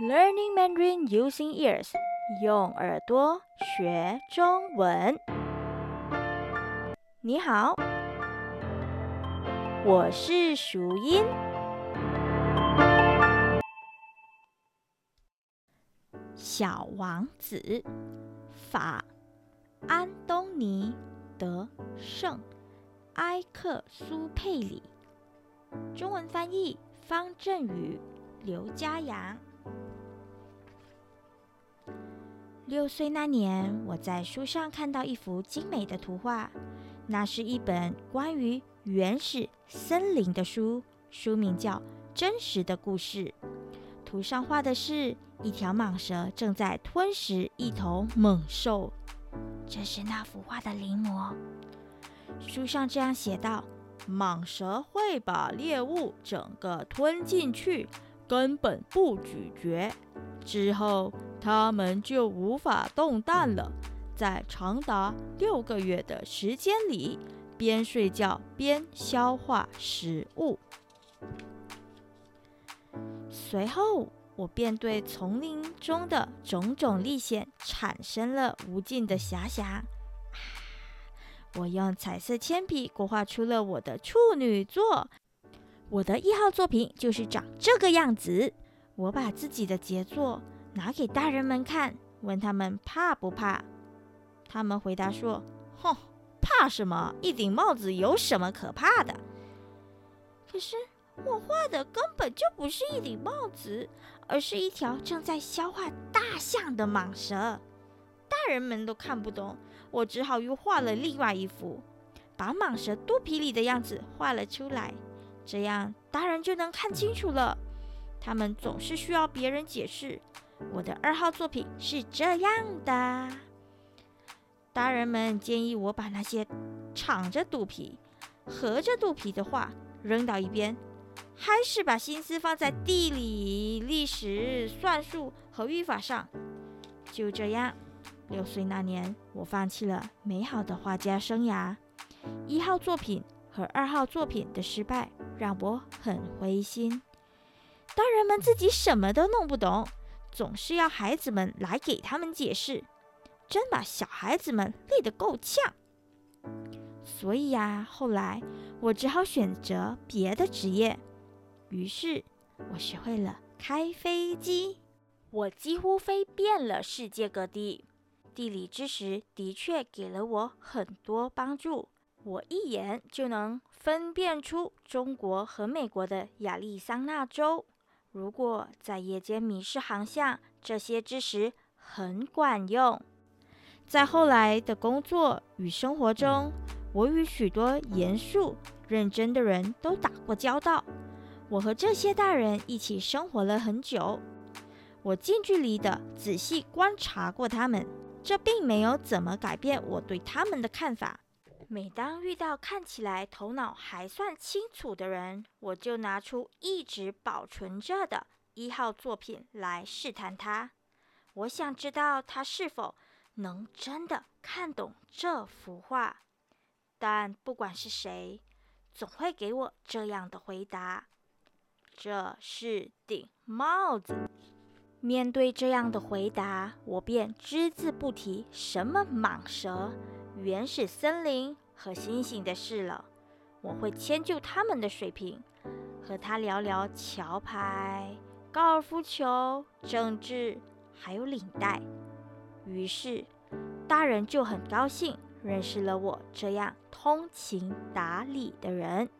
Learning Mandarin using ears，用耳朵学中文。你好，我是淑音。小王子，法，安东尼·德圣埃克苏佩里，中文翻译方正宇、刘家阳。六岁那年，我在书上看到一幅精美的图画，那是一本关于原始森林的书，书名叫《真实的故事》。图上画的是一条蟒蛇正在吞食一头猛兽，这是那幅画的临摹。书上这样写道：“蟒蛇会把猎物整个吞进去，根本不咀嚼。”之后，他们就无法动弹了。在长达六个月的时间里，边睡觉边消化食物。随后，我便对丛林中的种种历险产生了无尽的遐想。我用彩色铅笔国画出了我的处女作。我的一号作品就是长这个样子。我把自己的杰作拿给大人们看，问他们怕不怕。他们回答说：“哼，怕什么？一顶帽子有什么可怕的？”可是我画的根本就不是一顶帽子，而是一条正在消化大象的蟒蛇。大人们都看不懂，我只好又画了另外一幅，把蟒蛇肚皮里的样子画了出来，这样大人就能看清楚了。他们总是需要别人解释。我的二号作品是这样的。大人们建议我把那些敞着肚皮、合着肚皮的画扔到一边，还是把心思放在地理、历史、算术和语法上。就这样，六岁那年，我放弃了美好的画家生涯。一号作品和二号作品的失败让我很灰心。大人们自己什么都弄不懂，总是要孩子们来给他们解释，真把小孩子们累得够呛。所以呀，后来我只好选择别的职业。于是，我学会了开飞机。我几乎飞遍了世界各地，地理知识的确给了我很多帮助。我一眼就能分辨出中国和美国的亚利桑那州。如果在夜间迷失航向，这些知识很管用。在后来的工作与生活中，我与许多严肃认真的人都打过交道。我和这些大人一起生活了很久，我近距离的仔细观察过他们，这并没有怎么改变我对他们的看法。每当遇到看起来头脑还算清楚的人，我就拿出一直保存着的一号作品来试探他。我想知道他是否能真的看懂这幅画。但不管是谁，总会给我这样的回答：“这是顶帽子。”面对这样的回答，我便只字不提什么蟒蛇。原始森林和星星的事了，我会迁就他们的水平，和他聊聊桥牌、高尔夫球、政治，还有领带。于是，大人就很高兴认识了我这样通情达理的人。